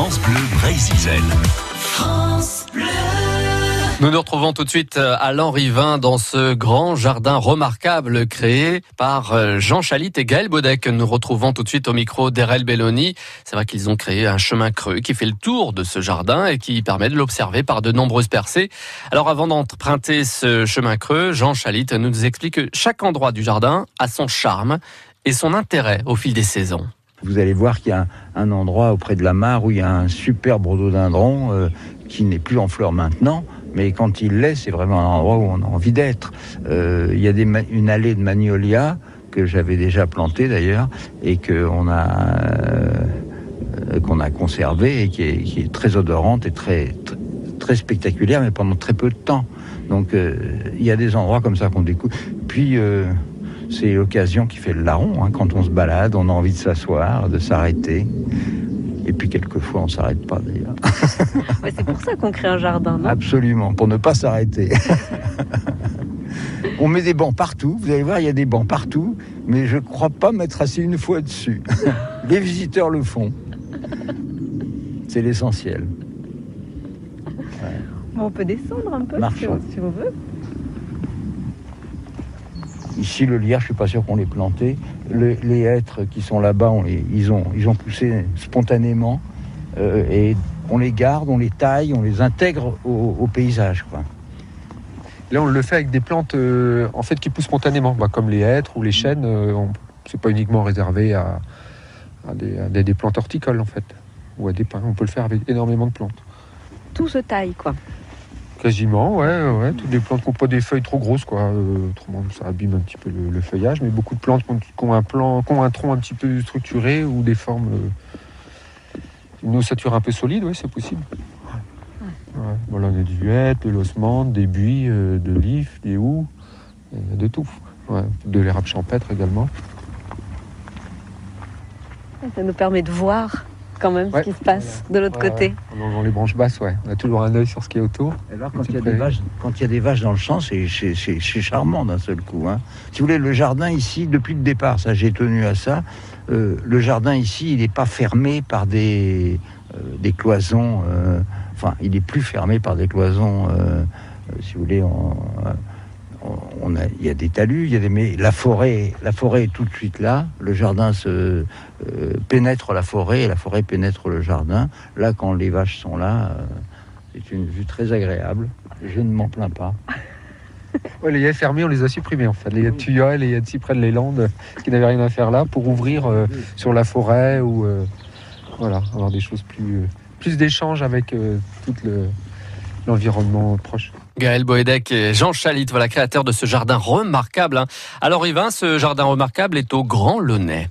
France Bleu Brésil. France Bleu. Nous nous retrouvons tout de suite euh, à l'Henri-Vin dans ce grand jardin remarquable créé par euh, Jean Chalit et Gaël Baudec. Nous retrouvons tout de suite au micro d'Erel Belloni. C'est vrai qu'ils ont créé un chemin creux qui fait le tour de ce jardin et qui permet de l'observer par de nombreuses percées. Alors avant d'emprunter ce chemin creux, Jean Chalit nous explique que chaque endroit du jardin a son charme et son intérêt au fil des saisons. Vous allez voir qu'il y a un endroit auprès de la mare où il y a un superbe rhododendron euh, qui n'est plus en fleurs maintenant, mais quand il l'est, c'est vraiment un endroit où on a envie d'être. Euh, il y a une allée de magnolia que j'avais déjà plantée d'ailleurs et qu'on a euh, qu'on a conservée et qui est, très odorante et très, très très spectaculaire, mais pendant très peu de temps. Donc il y a des endroits comme ça qu'on découvre. Puis c'est l'occasion qui fait le larron. hein. Quand on se balade, on a envie de s'asseoir, de s'arrêter. Et puis quelquefois, on s'arrête pas d'ailleurs. Ouais, c'est pour ça qu'on crée un jardin, non? Absolument, pour ne pas s'arrêter. on met des bancs partout. Vous allez voir, il y a des bancs partout, mais je crois pas m'être assis une fois dessus. Les visiteurs le font. C'est l'essentiel. Bon, On peut descendre un peu si Marchons. on, si on veut. Ici, le lierre, je suis pas sûr qu'on l'ait planté. Le- les hêtres qui sont là-bas, on les- ils, ont, ils ont poussé spontanément. euh, et on les garde, on les taille, on les intègre au, au paysage. Quoi. Là, on le fait avec des plantes euh, en fait qui poussent spontanément, bah, comme les hêtres ou les chênes. Euh, c'est pas uniquement réservé à, à des, à des- des plantes horticoles en fait, ou à des pins. On peut le faire avec énormément de plantes. Tout se taille, quoi. Quasiment, ouais, ouais. Toutes les plantes qui n'ont pas des feuilles trop grosses, quoi. Euh, autrement, ça abîme un petit peu le, le feuillage. Mais beaucoup de plantes qui ont, qui ont un plan, qui ont un tronc un petit peu structuré ou des formes, euh, une ossature un peu solide, ouais, c'est possible. Ouais. Voilà, on a du huette, de l'osmande, des buis, euh, de l'if, des houx, de tout. Ouais. De l'érable champêtre également. Ça nous permet de voir quand même Ouais. ce qui se passe de l'autre Ouais, côté. ouais. En longeant les branches basses, ouais. On a toujours un œil sur ce qui est autour. Alors, quand il, y a des vaches, quand il y a des vaches dans le champ, c'est charmant d'un seul coup. hein. Si vous voulez, le jardin ici, depuis le départ, ça j'ai tenu à ça, euh, le jardin ici, il n'est pas fermé par des, euh, des cloisons. euh, enfin, il est plus fermé par des cloisons. euh, euh, si vous voulez, on, euh, il y a des talus, il y a des, mais la forêt, la forêt est tout de suite là. Le jardin se euh, pénètre la forêt et la forêt pénètre le jardin. Là, quand les vaches sont là. euh, c'est une vue très agréable. Je ne m'en plains pas. Ouais, les fermées, on les a supprimées en fait. Les haies de Tuya et les de cyprès de Leyland qui n'avaient rien à faire là pour ouvrir euh, sur la forêt ou voilà, avoir des choses plus, plus d'échanges avec tout le- l'environnement proche. Gaël Boédec et Jean Chalit, voilà, créateur de ce jardin remarquable. hein. À l'Henri-Vin, ce jardin remarquable est au Grand Launay.